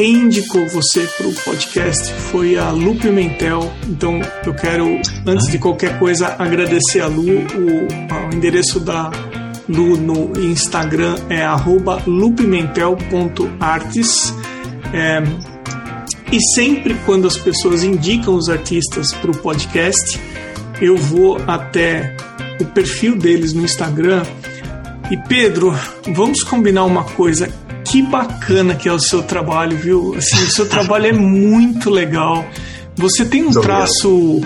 quem indicou você para o podcast foi a Lu Pimentel. Então eu quero, antes de qualquer coisa, agradecer a Lu. O, o endereço da Lu no Instagram é lupimentel.artes. É, e sempre quando as pessoas indicam os artistas para o podcast, eu vou até o perfil deles no Instagram. E Pedro, vamos combinar uma coisa que bacana que é o seu trabalho, viu? Assim, o seu trabalho é muito legal. Você tem um traço.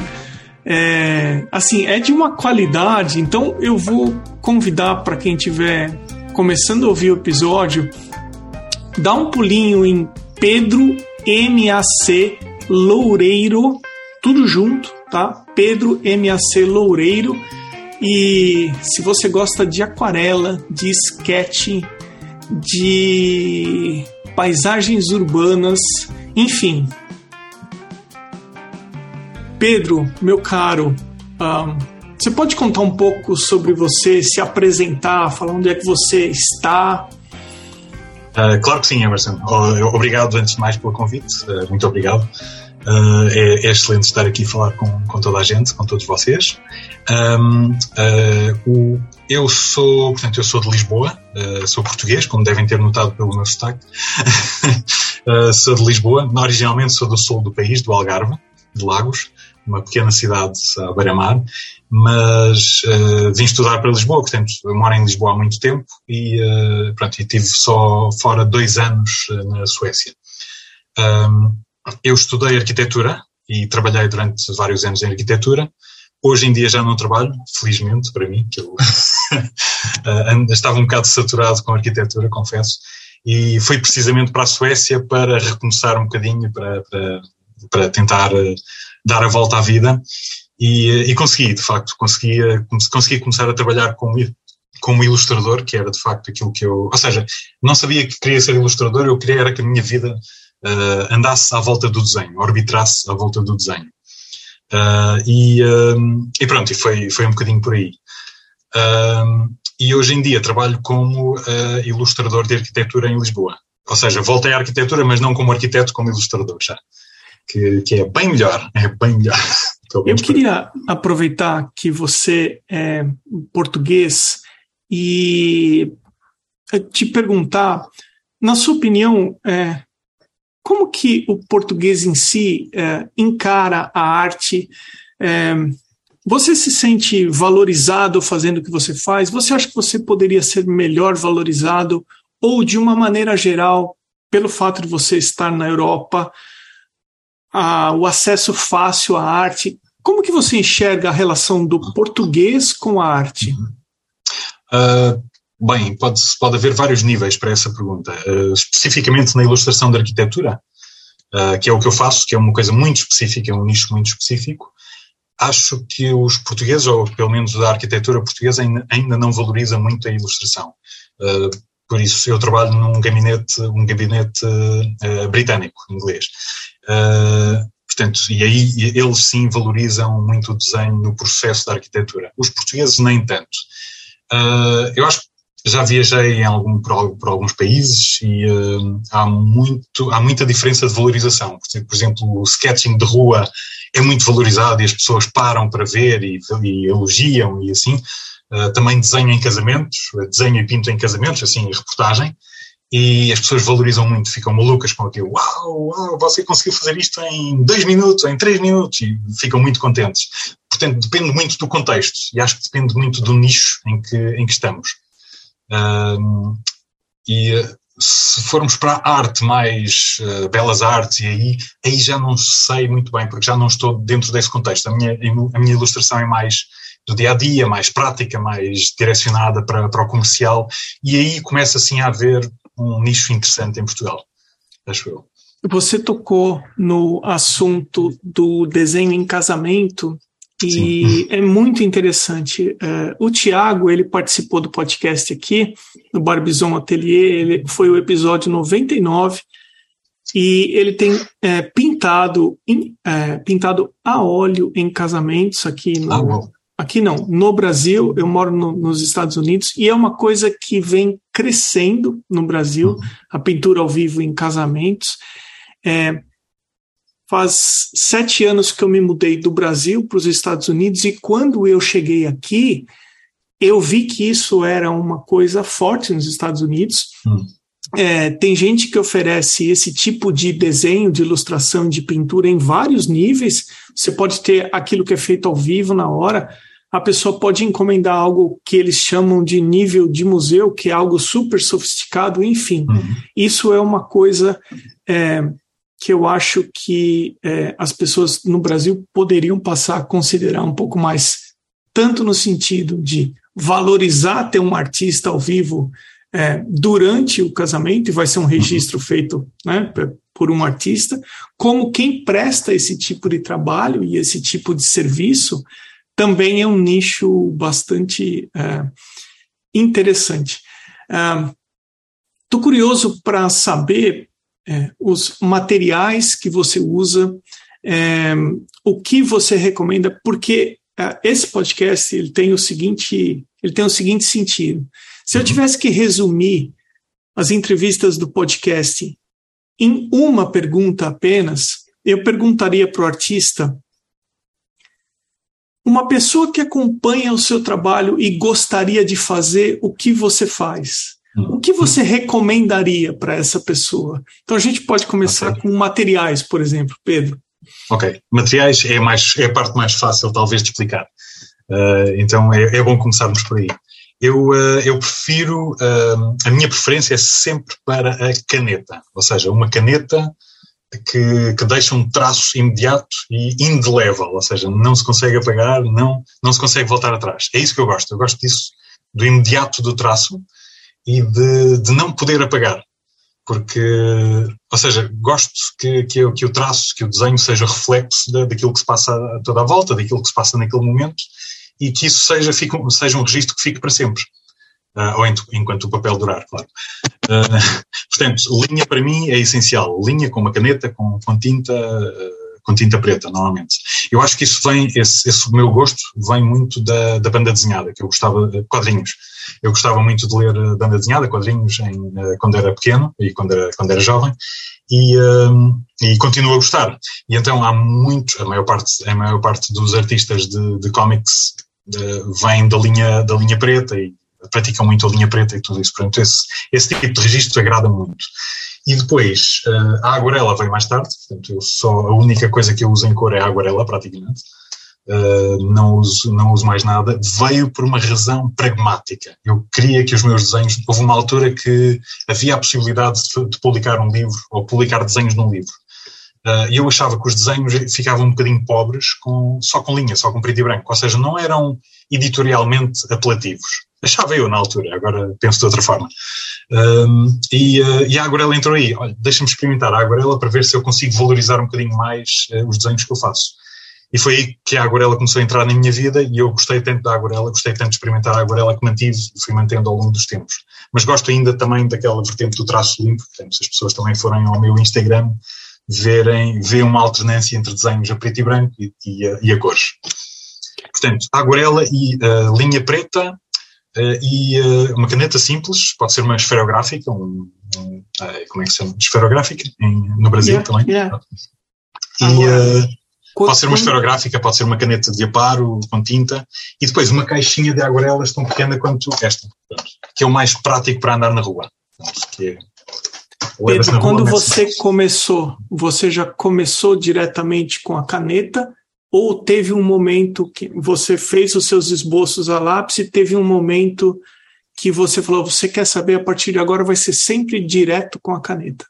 É, assim, é de uma qualidade. Então, eu vou convidar para quem estiver começando a ouvir o episódio, dá um pulinho em Pedro MAC Loureiro, tudo junto, tá? Pedro MAC Loureiro. E se você gosta de aquarela, de sketch, de paisagens urbanas, enfim. Pedro, meu caro, um, você pode contar um pouco sobre você, se apresentar, falar onde é que você está? Uh, claro que sim, Emerson. Obrigado antes de mais pelo convite, uh, muito obrigado. Uh, é, é, excelente estar aqui a falar com, com toda a gente, com todos vocês. Um, uh, o, eu sou, portanto, eu sou de Lisboa, uh, sou português, como devem ter notado pelo meu sotaque. sou de Lisboa, originalmente sou do sul do país, do Algarve, de Lagos, uma pequena cidade à beira-mar, mas vim estudar para Lisboa, portanto, eu moro em Lisboa há muito tempo e, pronto, e tive só fora dois anos na Suécia. Um, eu estudei arquitetura e trabalhei durante vários anos em arquitetura. Hoje em dia já não trabalho, felizmente para mim, que eu estava um bocado saturado com arquitetura, confesso, e fui precisamente para a Suécia para recomeçar um bocadinho, para, para, para tentar eh, dar a volta à vida. E, eh, e consegui, de facto, consegui, eh, consegui começar a trabalhar como, como ilustrador, que era de facto aquilo que eu. Ou seja, não sabia que queria ser ilustrador, eu queria era que a minha vida uh, andasse à volta do desenho, orbitasse à volta do desenho. Uh, e, uh, e, pronto, e foi, foi um bocadinho por aí. e hoje em dia trabalho como ilustrador de arquitetura em Lisboa. Ou seja, voltei à arquitetura, mas não como arquiteto, como ilustrador já. Que, que é bem melhor, é bem melhor. Eu queria aproveitar que você é português e te perguntar, na sua opinião, é, como que o português em si é, encara a arte? É, você se sente valorizado fazendo o que você faz? Você acha que você poderia ser melhor valorizado? Ou, de uma maneira geral, pelo fato de você estar na Europa, a, o acesso fácil à arte, como que você enxerga a relação do português com a arte? Uh, Bem, pode, pode haver vários níveis para essa pergunta. Uh, especificamente na ilustração da arquitetura, uh, que é o que eu faço, que é uma coisa muito específica, é um nicho muito específico, acho que os portugueses, ou pelo menos da arquitetura portuguesa, ainda, ainda não valoriza muito a ilustração. Uh, por isso, eu trabalho num gabinete, um gabinete britânico, inglês. Portanto, e aí eles sim valorizam muito o desenho no processo da arquitetura. Os portugueses nem tanto. Uh, eu acho que já viajei em algum, por, por alguns países e uh, há, muito, há muita diferença de valorização. Por exemplo, o sketching de rua é muito valorizado e as pessoas param para ver e, e elogiam e assim. Uh, também desenho em casamentos, desenho e pinto em casamentos, assim, reportagem. E as pessoas valorizam muito, ficam malucas com aquilo. Uau, uau, você conseguiu fazer isto em dois minutos, em três minutos, e ficam muito contentes. Portanto, depende muito do contexto e acho que depende muito do nicho em que, em que estamos. Um, e se formos para a arte mais uh, belas artes e aí, aí já não sei muito bem, porque já não estou dentro desse contexto. A minha, a minha ilustração é mais do dia a dia, mais prática, mais direcionada para, para o comercial, e aí começa assim a haver um nicho interessante em Portugal, acho eu. Você tocou no assunto do desenho em casamento e Sim. é muito interessante. Uh, o Tiago, ele participou do podcast aqui, no Barbizon Atelier, ele foi o episódio 99, e ele tem é, pintado, in, é, pintado a óleo em casamentos aqui no, ah, aqui não, no Brasil, eu moro no, nos Estados Unidos e é uma coisa que vem crescendo no Brasil, uhum. a pintura ao vivo em casamentos. É, faz sete anos que eu me mudei do Brasil para os Estados Unidos e quando eu cheguei aqui, eu vi que isso era uma coisa forte nos Estados Unidos. Uhum. É, tem gente que oferece esse tipo de desenho, de ilustração, de pintura em vários níveis. Você pode ter aquilo que é feito ao vivo na hora. A pessoa pode encomendar algo que eles chamam de nível de museu, que é algo super sofisticado, enfim. Uhum. Isso é uma coisa é, que eu acho que é, as pessoas no Brasil poderiam passar a considerar um pouco mais, tanto no sentido de valorizar ter um artista ao vivo é, durante o casamento, e vai ser um registro feito né, por um artista, como quem presta esse tipo de trabalho e esse tipo de serviço também é um nicho bastante é, interessante. Estou é, curioso para saber é, os materiais que você usa, é, o que você recomenda, porque esse podcast ele tem o seguinte, ele tem o seguinte sentido. Se eu uhum. tivesse que resumir as entrevistas do podcast em uma pergunta apenas, eu perguntaria para o artista: uma pessoa que acompanha o seu trabalho e gostaria de fazer o que você faz, o que você recomendaria para essa pessoa? Então a gente pode começar okay. com materiais, por exemplo, Pedro. Ok, materiais é, mais, é a parte mais fácil, talvez, de explicar. Uh, então é, é, bom começarmos por aí. Eu, uh, eu prefiro, uh, a minha preferência é sempre para a caneta, ou seja, uma caneta que, que deixa um traço imediato e indelével, ou seja, não se consegue apagar, não, não se consegue voltar atrás. É isso que eu gosto, eu gosto disso, do imediato do traço e de, de não poder apagar. Porque, ou seja, gosto que, que, que o traço, que o desenho seja reflexo da, daquilo que se passa a toda a volta, daquilo que se passa naquele momento e que isso seja, fique, seja um registro que fique para sempre. Uh, ou enquanto o papel durar, claro. Uh, portanto, linha para mim é essencial. Linha com uma caneta, com, com tinta, uh, com tinta preta, normalmente. Eu acho que isso vem, esse, esse meu gosto vem muito da, da banda desenhada, que eu gostava de quadrinhos. Eu gostava muito de ler banda desenhada, quadrinhos, em, quando era pequeno e quando era, quando era jovem, e, e continuo a gostar. E então há muitos, a maior parte, a maior parte dos artistas de, de cómics vem da linha, da linha preta e praticam muito a linha preta e tudo isso. Portanto, esse, esse tipo de registro agrada muito. E depois, a aguarela veio mais tarde, portanto, eu só, a única coisa que eu uso em cor é a aguarela, praticamente. Uh, não, uso, não uso mais nada. Veio por uma razão pragmática. Eu queria que os meus desenhos. Houve uma altura que havia a possibilidade de, de publicar um livro, ou publicar desenhos num livro. Uh, e eu achava que os desenhos ficavam um bocadinho pobres com, só com linha, só com preto e branco. Ou seja, não eram editorialmente apelativos. Achava eu na altura, agora penso de outra forma. Um, e, uh, e, a Aguarela entrou aí. Olha, deixa-me experimentar a Aguarela para ver se eu consigo valorizar um bocadinho mais uh, os desenhos que eu faço. E foi aí que a Aguarela começou a entrar na minha vida e eu gostei tanto da Aguarela, gostei tanto de experimentar a Aguarela que mantive e fui mantendo ao longo dos tempos. Mas gosto ainda também daquela vertente do traço limpo, portanto, se as pessoas também forem ao meu Instagram, verem, ver uma alternância entre desenhos a preto e branco e, e, a, e a cores. Portanto, aguarela e uh, linha preta uh, e uh, uma caneta simples, pode ser uma esferográfica, um, um como é que se chama? Esferográfica, em, no Brasil yeah, também. Yeah. E pode ser uma esferográfica, pode ser uma caneta de aparo com tinta e depois uma caixinha de aguarelas tão pequena quanto esta, que é o mais prático para andar na rua. Que é Pedro, quando você começou, você já começou diretamente com a caneta ou teve um momento que você fez os seus esboços a lápis e teve um momento que você falou, você quer saber, a partir de agora vai ser sempre direto com a caneta?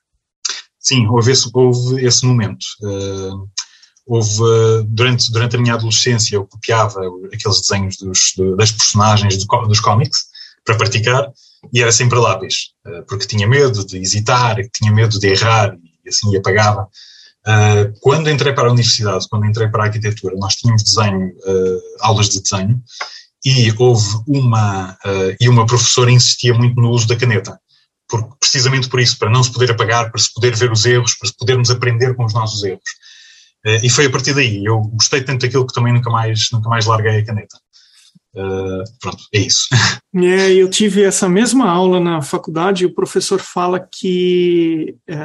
Sim, houve esse, houve esse momento. Uh, houve, durante, durante a minha adolescência, eu copiava aqueles desenhos dos, das personagens do, dos cómics para praticar e era sempre lápis, uh, porque tinha medo de hesitar, tinha medo de errar e assim apagava. Uh, quando entrei para a universidade, quando entrei para a arquitetura, nós tínhamos desenho, aulas de desenho, e houve uma, e uma professora insistia muito no uso da caneta. Precisamente por isso, para não se poder apagar, para se poder ver os erros, para se podermos aprender com os nossos erros. E foi a partir daí, eu gostei tanto daquilo que também nunca mais, nunca mais larguei a caneta. Uh, pronto, é isso. É, eu tive essa mesma aula na faculdade e o professor fala que é,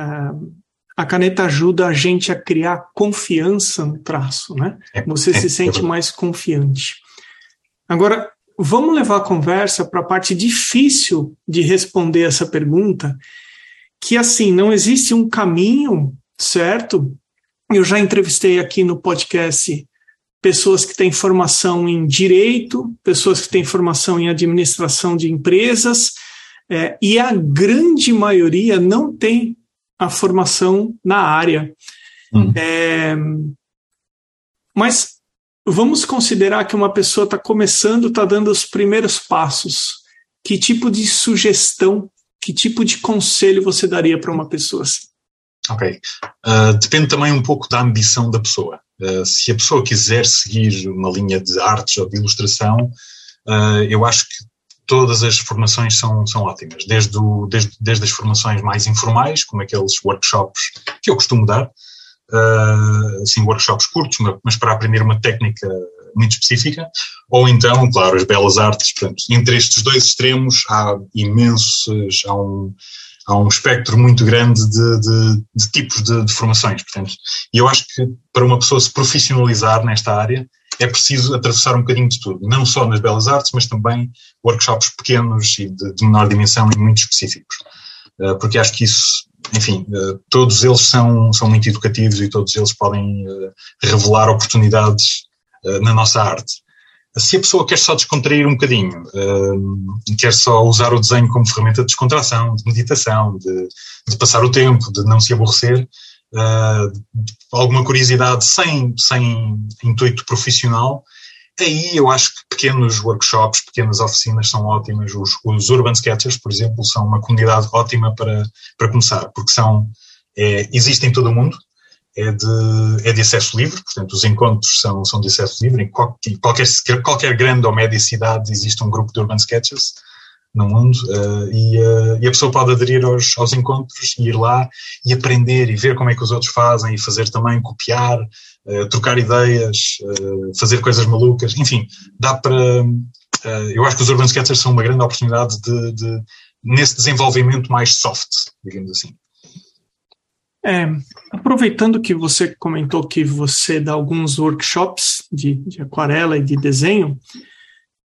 a caneta ajuda a gente a criar confiança no traço, né? É, Você é, se sente mais confiante. Agora, vamos levar a conversa para a parte difícil de responder essa pergunta, que assim, não existe um caminho certo. Eu já entrevistei aqui no podcast pessoas que têm formação em direito, pessoas que têm formação em administração de empresas, é, e a grande maioria não tem a formação na área. Hum. É, mas vamos considerar que uma pessoa está começando, está dando os primeiros passos. Que tipo de sugestão, que tipo de conselho você daria para uma pessoa assim? Ok. Uh, depende também um pouco da ambição da pessoa. Uh, se a pessoa quiser seguir uma linha de artes ou de ilustração, uh, eu acho que todas as formações são, são ótimas. Desde, o, desde, desde as formações mais informais, como aqueles workshops que eu costumo dar, assim, workshops curtos, mas para aprender uma técnica muito específica, ou então, claro, as belas artes. Portanto, entre estes dois extremos há imensos, há um, há um espectro muito grande de, de, de tipos de, de, formações. Portanto, e eu acho que para uma pessoa se profissionalizar nesta área é preciso atravessar um bocadinho de tudo, não só nas belas artes, mas também workshops pequenos e de, menor dimensão e muito específicos. Uh, porque acho que isso, enfim, uh, todos eles são, são muito educativos e todos eles podem uh, revelar oportunidades na nossa arte se a pessoa quer só descontrair um bocadinho, uh, quer só usar o desenho como ferramenta de descontração, de meditação, de, de passar o tempo, de não se aborrecer, uh, alguma curiosidade sem, sem intuito profissional, aí eu acho que pequenos workshops, pequenas oficinas são ótimas. Os, os Urban Sketchers, por exemplo, são uma comunidade ótima para, para começar, porque são, é, existem em todo o mundo, é de, é de acesso livre, portanto, os encontros são, são de acesso livre. Em qualquer, qualquer grande ou média cidade existe um grupo de Urban Sketches no mundo uh, e, uh, e, a pessoa pode aderir aos, aos encontros e ir lá e aprender e ver como é que os outros fazem e fazer também, copiar, uh, trocar ideias, fazer coisas malucas, enfim, dá para. eu acho que os Urban Sketchers são uma grande oportunidade de, de, nesse desenvolvimento mais soft, digamos assim. É, aproveitando que você comentou que você dá alguns workshops de, de, aquarela e de desenho,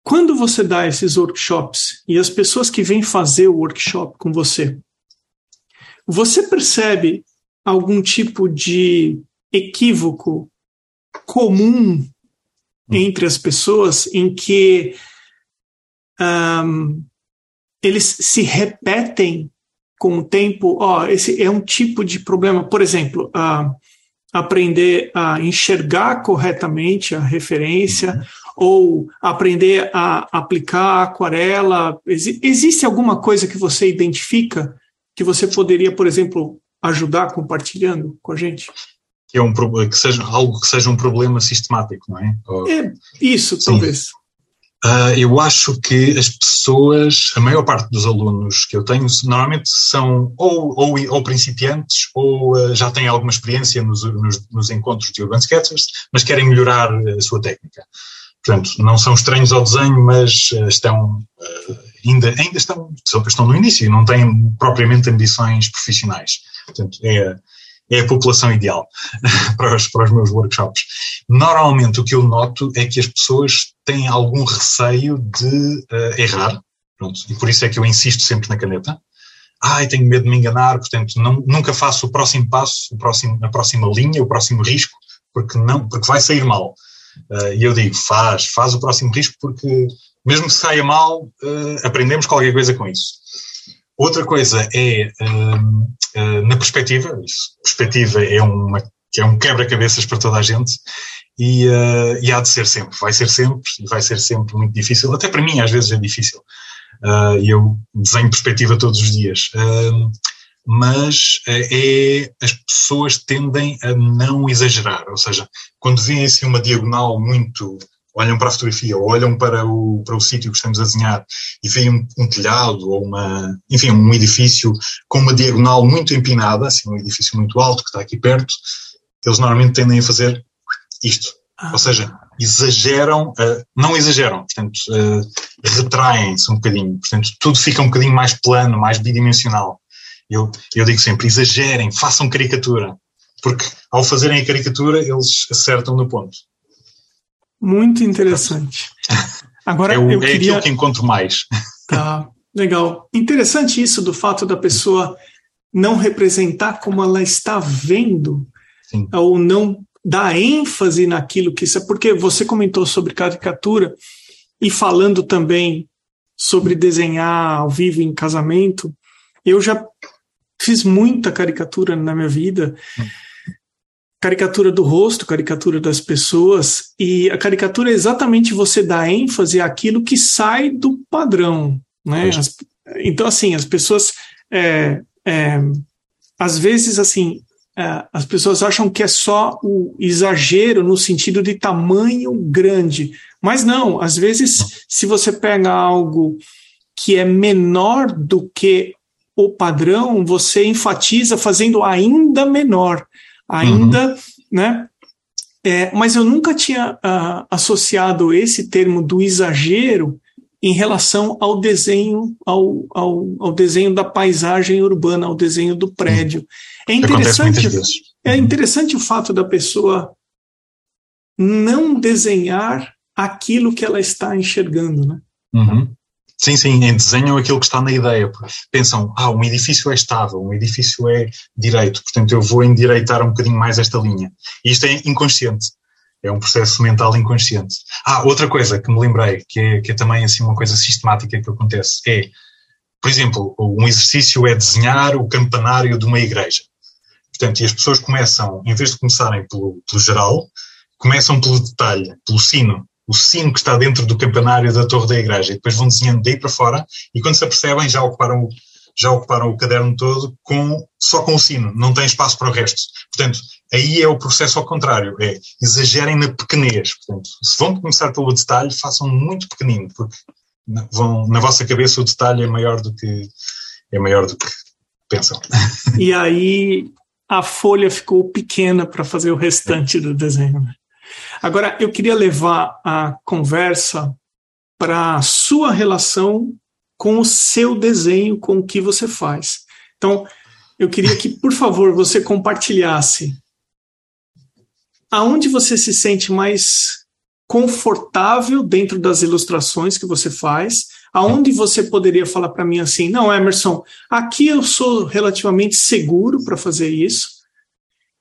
quando você dá esses workshops e as pessoas que vêm fazer o workshop com você, você percebe algum tipo de equívoco comum entre as pessoas em que um, eles se repetem com o tempo, ó, esse é um tipo de problema, por exemplo, aprender a enxergar corretamente a referência uhum. ou aprender a aplicar a aquarela. Ex existe alguma coisa que você identifica que você poderia, por exemplo, ajudar compartilhando com a gente? Que, é um, que seja algo que seja um problema sistemático, não é? Ou... É isso, Sim. talvez. Uh, eu acho que as pessoas, a maior parte dos alunos que eu tenho, normalmente são ou, ou, ou principiantes ou uh, já têm alguma experiência nos, nos, nos, encontros de Urban Sketchers, mas querem melhorar a sua técnica. Portanto, não são estranhos ao desenho, mas uh, estão, ainda, ainda estão, estão no início não têm propriamente ambições profissionais. Portanto, é, é a população ideal para os, para os meus workshops. Normalmente o que eu noto é que as pessoas têm algum receio de uh, errar, pronto, e por isso é que eu insisto sempre na caneta. Ai, tenho medo de me enganar, portanto não, nunca faço o próximo passo, o próximo, a próxima linha, o próximo risco, porque não, porque vai sair mal. Uh, e eu digo, faz, faz o próximo risco, porque mesmo que saia mal, uh, aprendemos qualquer coisa com isso. Outra coisa é uh, uh, na perspectiva, perspectiva é, uma, é um quebra-cabeças para toda a gente e, uh, e há de ser sempre, vai ser sempre e vai ser sempre muito difícil, até para mim às vezes é difícil. E eu desenho perspectiva todos os dias. mas é, as pessoas tendem a não exagerar, ou seja, quando vêem assim uma diagonal muito olham para a fotografia ou olham para o, para o sítio que estamos a desenhar e veem um, um, telhado ou uma, enfim, um edifício com uma diagonal muito empinada, assim, um edifício muito alto que está aqui perto, eles normalmente tendem a fazer isto. Ah. Ou seja, exageram, uh, não exageram, portanto, uh, retraem-se um bocadinho, portanto, tudo fica um bocadinho mais plano, mais bidimensional. Eu, eu digo sempre, exagerem, façam caricatura, porque ao fazerem a caricatura eles acertam no ponto. Muito interessante. Agora é, o, eu é queria... que encontro mais. Tá, legal. Interessante isso do fato da pessoa não representar como ela está vendo, Sim. ou não dar ênfase naquilo que isso é, porque você comentou sobre caricatura e falando também sobre desenhar ao vivo em casamento, eu já fiz muita caricatura na minha vida. Caricatura do rosto, caricatura das pessoas, e a caricatura é exatamente você dar ênfase àquilo que sai do padrão. Né? As, então, assim, as pessoas. É, é, às vezes, assim, é, as pessoas acham que é só o exagero no sentido de tamanho grande. Mas não, às vezes, se você pega algo que é menor do que o padrão, você enfatiza fazendo ainda menor, ainda, uhum. né? É, mas eu nunca tinha uh, associado esse termo do exagero em relação ao desenho, ao, ao, ao, desenho da paisagem urbana, ao desenho do prédio. É interessante, é interessante o fato da pessoa não desenhar aquilo que ela está enxergando, né? Uhum. Sim, sim, em desenho aquilo que está na ideia. Pensam, ah, um edifício é estável, um edifício é direito, portanto eu vou endireitar um bocadinho mais esta linha. E isto é inconsciente. É um processo mental inconsciente. Ah, outra coisa que me lembrei, que é, que é também assim uma coisa sistemática que acontece, é, por exemplo, um exercício é desenhar o campanário de uma igreja. Portanto, e as pessoas começam, em vez de começarem pelo, pelo geral, começam pelo detalhe, pelo sino, o sino que está dentro do campanário da torre da igreja, e depois vão desenhando daí para fora, e quando se apercebem já ocuparam, já ocuparam o caderno todo com, só com o sino, não tem espaço para o resto. Portanto, aí é o processo ao contrário, é exagerem na pequenez. Portanto, se vão começar pelo detalhe, façam muito pequenino, porque vão, na vossa cabeça o detalhe é maior do que é maior do que pensam. E aí a folha ficou pequena para fazer o restante do desenho. Agora eu queria levar a conversa para a sua relação com o seu desenho, com o que você faz. Então, eu queria que, por favor, você compartilhasse aonde você se sente mais confortável dentro das ilustrações que você faz, aonde você poderia falar para mim assim, não, Emerson, aqui eu sou relativamente seguro para fazer isso,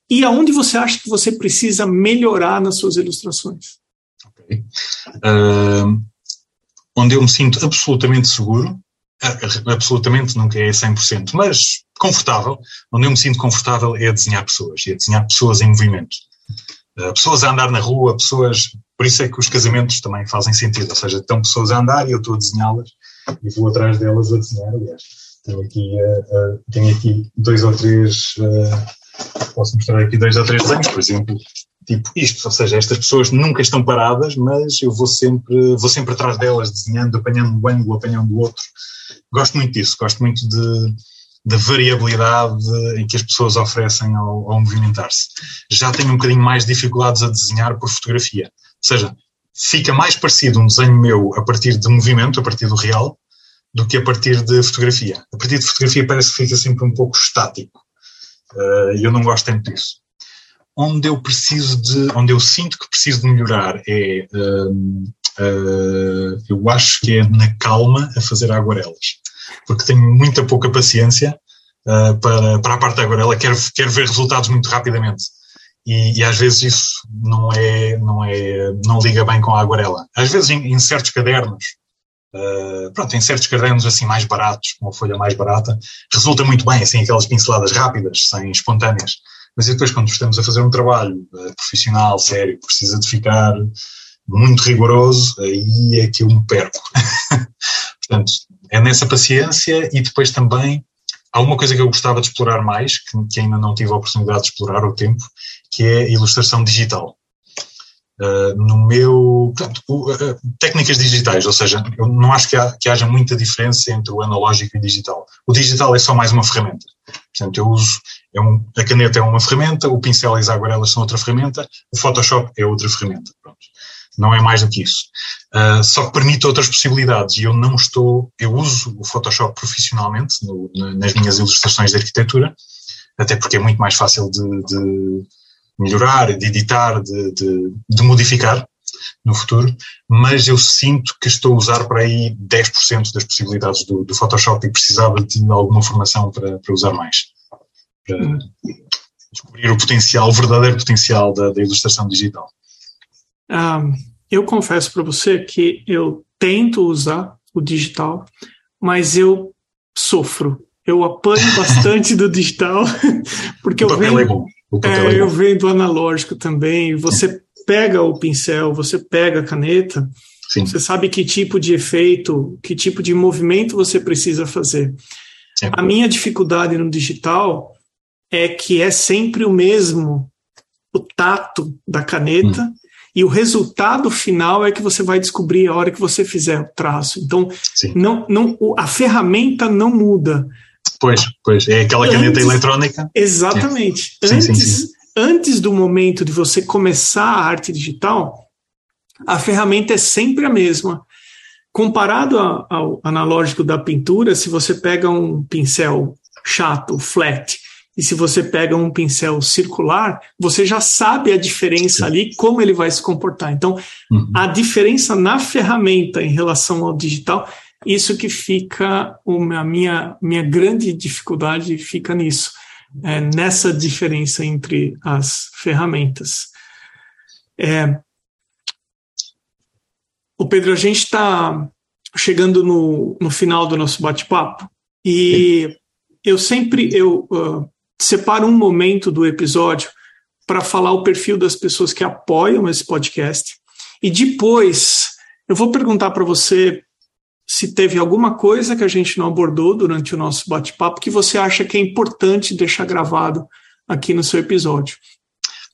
e aonde você acha que você precisa melhorar nas suas ilustrações? Okay. Uh, onde eu me sinto absolutamente seguro, absolutamente nunca é 100%, mas confortável, onde eu me sinto confortável é desenhar pessoas, a desenhar pessoas em movimento. Eh, pessoas a andar na rua, pessoas. Por isso é que os casamentos também fazem sentido, ou seja, estão pessoas a andar e eu estou a desenhá-las e vou atrás delas a desenhar. Aliás, tenho aqui, uh, uh, tenho aqui dois ou três. Posso mostrar aqui dois ou três desenhos, por exemplo, tipo isto, ou seja, estas pessoas nunca estão paradas, mas eu vou sempre, vou sempre atrás delas, desenhando, apanhando um ângulo, apanhando o outro. Gosto muito disso, gosto muito de, da variabilidade em que as pessoas oferecem ao, ao movimentar-se. Já tenho um bocadinho mais dificuldades a desenhar por fotografia. Ou seja, fica mais parecido um desenho meu a partir de movimento, a partir do real, do que a partir de fotografia. A partir de fotografia parece que fica sempre um pouco estático. Uh, e eu não gosto tanto disso. Onde eu preciso de, onde eu sinto que preciso de melhorar é, uh, uh, eu acho que é na calma a fazer aguarelas porque tenho muita pouca paciência uh, para, para a parte da aguarela, quero, quero ver resultados muito rapidamente. E, e, às vezes isso não é, não é, não liga bem com a aguarela. Às vezes em, em certos cadernos, uh, pronto, em certos cadernos assim mais baratos, com a folha mais barata, resulta muito bem, assim, aquelas pinceladas rápidas, sem espontâneas. Mas depois quando estamos a fazer um trabalho uh, profissional, sério, precisa de ficar muito rigoroso, aí é que eu me perco. Portanto, é nessa paciência e depois também há uma coisa que eu gostava de explorar mais, que, que ainda não tive a oportunidade de explorar o tempo, que é a ilustração digital. Uh, no meu. Portanto, uh, técnicas digitais, ou seja, eu não acho que, há, que, haja muita diferença entre o analógico e o digital. O digital é só mais uma ferramenta. Portanto, eu uso. É um, a caneta é uma ferramenta, o pincel e as aguarelas são outra ferramenta, o Photoshop é outra ferramenta. Pronto. Não é mais do que isso. Uh, só que permite outras possibilidades e eu não estou, eu uso o Photoshop profissionalmente no, nas minhas ilustrações de arquitetura, até porque é muito mais fácil de, de melhorar, de editar, de, de, de, modificar no futuro, mas eu sinto que estou a usar para aí 10% das possibilidades do, do, Photoshop e precisava de alguma formação para, para usar mais. Para descobrir o potencial, o verdadeiro potencial da, da ilustração digital. Eu confesso para você que eu tento usar o digital, mas eu sofro. Eu apanho bastante do digital, porque eu venho, é. É, é eu venho do analógico também. Você pega o pincel, você pega a caneta, Sim. você sabe que tipo de efeito, que tipo de movimento você precisa fazer. Sim. A minha dificuldade no digital é que é sempre o mesmo o tato da caneta hum. e o resultado final é que você vai descobrir a hora que você fizer o traço. Então, não, não, a ferramenta não muda. Pois, pois, é aquela antes, caneta eletrónica. Exatamente. É. Antes, sim, sim, antes do momento de você começar a arte digital, a ferramenta é sempre a mesma. Comparado ao analógico da pintura, se você pega um pincel chato, flat, e se você pega um pincel circular, você já sabe a diferença ali, como ele vai se comportar. Então, uhum. a diferença na ferramenta em relação ao digital, isso que fica a minha, minha grande dificuldade fica nisso, é, nessa diferença entre as ferramentas. É, o Pedro, a gente está chegando no, no final do nosso bate-papo e eu sempre eu uh, separo um momento do episódio para falar o perfil das pessoas que apoiam esse podcast. E depois eu vou perguntar para você se teve alguma coisa que a gente não abordou durante o nosso bate-papo que você acha que é importante deixar gravado aqui no seu episódio.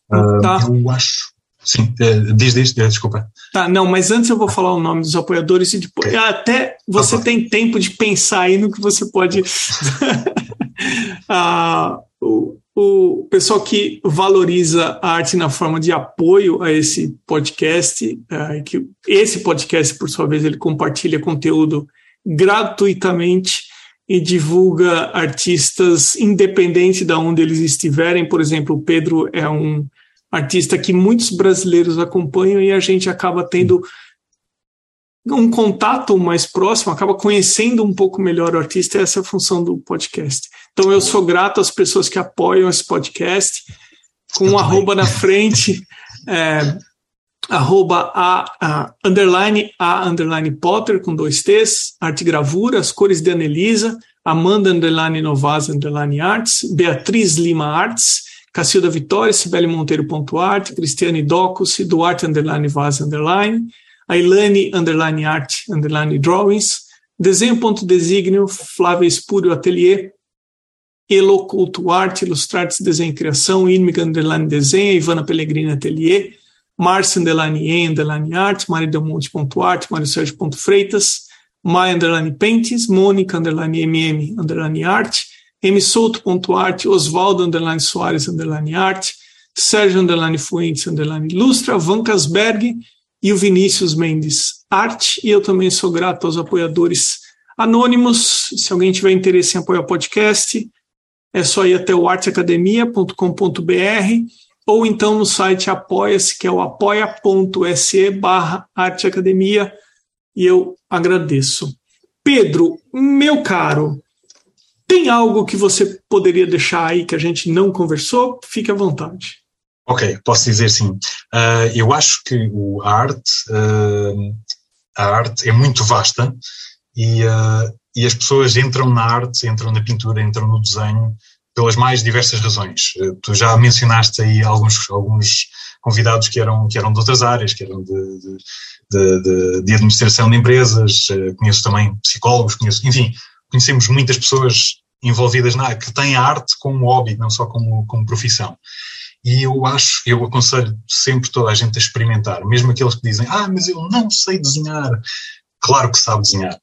Uh, tá? Eu acho. Sim, uh, diz, diz, desculpa. Tá, não, mas antes eu vou falar o nome dos apoiadores e depois. Okay. Até você ah, tem tempo de pensar aí no que você pode. ah, o, o pessoal que valoriza a arte na forma de apoio a esse podcast, é, que esse podcast, por sua vez, ele compartilha conteúdo gratuitamente e divulga artistas independente de onde eles estiverem. Por exemplo, o Pedro é um artista que muitos brasileiros acompanham e a gente acaba tendo um contato mais próximo, acaba conhecendo um pouco melhor o artista, essa é a função do podcast. Então eu sou grato às pessoas que apoiam esse podcast, com um arroba na frente, é, arroba a, a, underline a underline Potter com dois T's, arte gravura, as cores de Anelisa, Amanda underline Novaz underline Arts, Beatriz Lima Arts, Cacilda Vitória, Sibeli Monteiro ponto arte, Cristiane Docus, Duarte underline Vaz underline, a Ilane underline art underline drawings, desenho.designio, Flávia Espúrio Atelier, Elo Culto Arte, Ilustrates Desenho e Criação, Inmiga underline Desenho, Ivana Pellegrini Atelier, Márcia underline E underline Art, Maria Del Monte ponto arte, Mário Sérgio ponto Freitas, Maia underline Pentes, Mônica underline MM underline Art, M Souto ponto Arte, Oswaldo underline Soares underline Art, Sérgio underline Fuentes underline Ilustra, Van Casberg, e o Vinícius Mendes Arte. E eu também sou grato aos apoiadores anônimos. Se alguém tiver interesse em apoiar o podcast, é só ir até o arteacademia.com.br ou então no site apoia-se, que é o apoia.se barra arteacademia, e eu agradeço. Pedro, meu caro, tem algo que você poderia deixar aí que a gente não conversou? Fique à vontade. Ok, posso dizer sim. Uh, eu acho que o, a arte, uh, a arte é muito vasta e, uh, e as pessoas entram na arte, entram na pintura, entram no desenho pelas mais diversas razões. tu já mencionaste aí alguns, alguns convidados que eram, que eram de outras áreas, que eram de, de, de, de administração de empresas, conheço também psicólogos, conheço, enfim, conhecemos muitas pessoas envolvidas na que têm a arte como hobby, não só como, como profissão. E eu acho, eu aconselho sempre toda a gente a experimentar, mesmo aqueles que dizem, ah, mas eu não sei desenhar. Claro que sabe desenhar,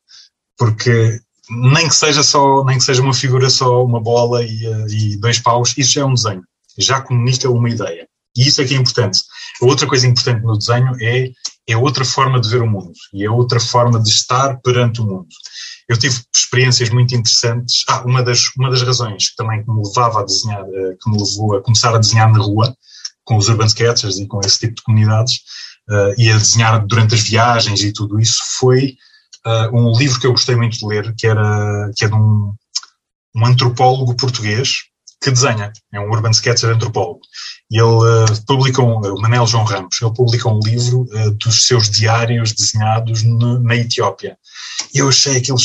porque nem que seja só, nem que seja uma figura só, uma bola e, e dois paus, isso já é um desenho, já comunica uma ideia. E isso é que é importante. Outra coisa importante no desenho é é outra forma de ver o mundo e é outra forma de estar perante o mundo. Eu tive experiências muito interessantes. Ah, uma das, uma das razões que também me levava a desenhar, uh, que me levou a começar a desenhar na rua, com os urban sketchers e com esse tipo de comunidades, uh, e a desenhar durante as viagens e tudo isso, foi uh, um livro que eu gostei muito de ler, que, era, que é de um, um antropólogo português que desenha, é um urban sketcher antropólogo. E ele uh, publica, um, o Manel João Ramos, ele publica um livro uh, dos seus diários desenhados no, na Etiópia. E eu achei aquilo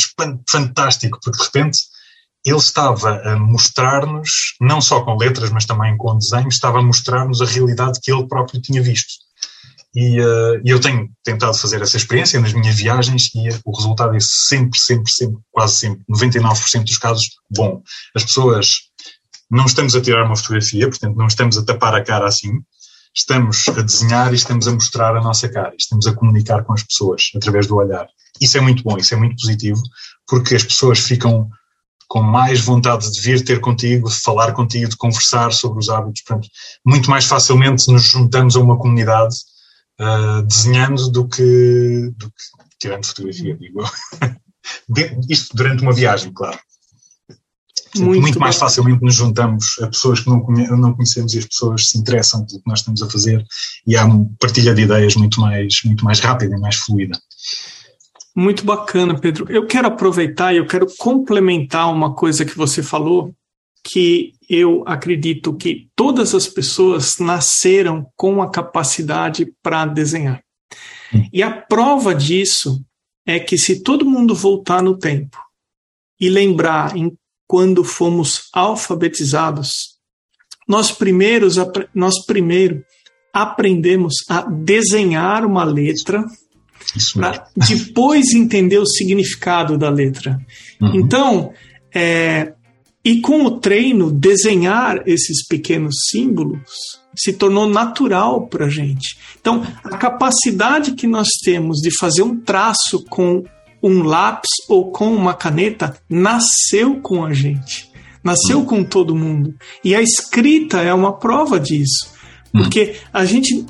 fantástico, porque de repente ele estava a mostrar-nos, não só com letras, mas também com desenho, estava a mostrar-nos a realidade que ele próprio tinha visto. E uh, eu tenho tentado fazer essa experiência nas minhas viagens e o resultado é sempre, sempre, sempre, quase sempre, 99% dos casos, bom. As pessoas não estamos a tirar uma fotografia, portanto não estamos a tapar a cara assim, estamos a desenhar e estamos a mostrar a nossa cara, estamos a comunicar com as pessoas através do olhar. Isso é muito bom, isso é muito positivo, porque as pessoas ficam com mais vontade de vir ter contigo, de falar contigo, de conversar sobre os hábitos. Portanto, muito mais facilmente nos juntamos a uma comunidade uh, desenhando do que, do que tirando fotografia, digo Isto durante uma viagem, claro. Muito, muito mais facilmente nos juntamos a pessoas que não, não conhecemos e as pessoas se interessam pelo que nós estamos a fazer e há uma partilha de ideias muito mais, muito mais rápida e mais fluida. Muito bacana, Pedro. Eu quero aproveitar e eu quero complementar uma coisa que você falou, que eu acredito que todas as pessoas nasceram com a capacidade para desenhar. Hum. E a prova disso é que se todo mundo voltar no tempo e lembrar em quando fomos alfabetizados, nós primeiros nós primeiro aprendemos a desenhar uma letra para depois entender o significado da letra. Uhum. Então, é, e com o treino, desenhar esses pequenos símbolos se tornou natural para a gente. Então, a capacidade que nós temos de fazer um traço com um lápis ou com uma caneta nasceu com a gente, nasceu com todo mundo. E a escrita é uma prova disso, porque a gente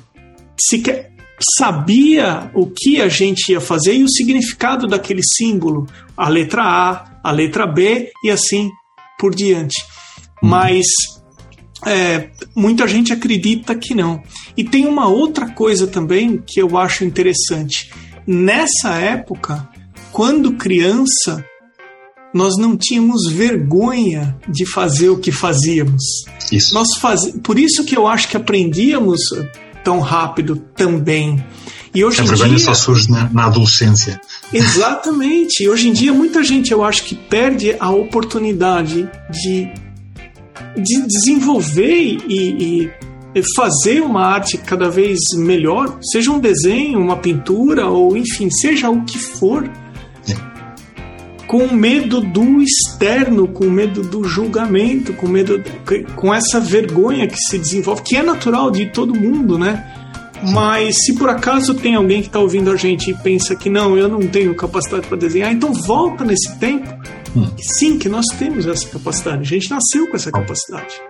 sequer sabia o que a gente ia fazer e o significado daquele símbolo, a letra A, a letra B e assim por diante. Hum. Mas é, muita gente acredita que não. E tem uma outra coisa também que eu acho interessante. Nessa época, quando criança, nós não tínhamos vergonha de fazer o que fazíamos. Isso. Nós faz... Por isso que eu acho que aprendíamos tão rápido também. E hoje a vergonha dia... só surge na, na, adolescência. Exatamente. E hoje em dia muita gente eu acho que perde a oportunidade de, de desenvolver e, e fazer uma arte cada vez melhor, seja um desenho, uma pintura ou enfim, seja o que for com medo do externo, com medo do julgamento, com medo com essa vergonha que se desenvolve, que é natural de todo mundo, né? Mas se por acaso tem alguém que está ouvindo a gente e pensa que não, eu não tenho capacidade para desenhar, então volta nesse tempo. Hum. Sim, que nós temos essa capacidade. A gente nasceu com essa capacidade.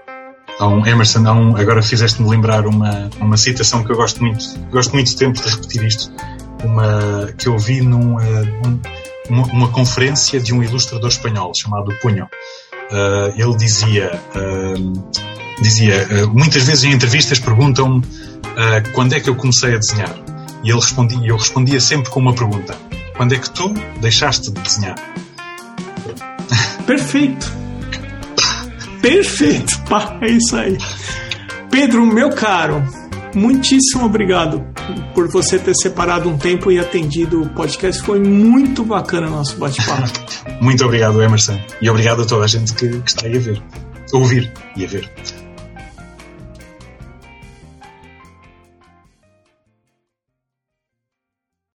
Há um, Emerson, há um, agora fizeste-me lembrar uma, uma citação que eu gosto muito, gosto muito de tempo de repetir isto, uma que eu vi num, uh, um, uma, uma, conferência de um ilustrador espanhol chamado Punho. Uh, ele dizia, uh, dizia uh, muitas vezes em entrevistas perguntam-me quando é que eu comecei a desenhar. E ele respondia, eu respondia sempre com uma pergunta: quando é que tu deixaste de desenhar? Perfeito. Perfeito. Pá, é isso aí. Pedro, meu caro, muitíssimo obrigado por você ter separado um tempo e atendido o podcast. Foi muito bacana o nosso bate-papo. muito obrigado, Emerson. E obrigado a toda a gente que, que está aí a ver. A ouvir e a ver.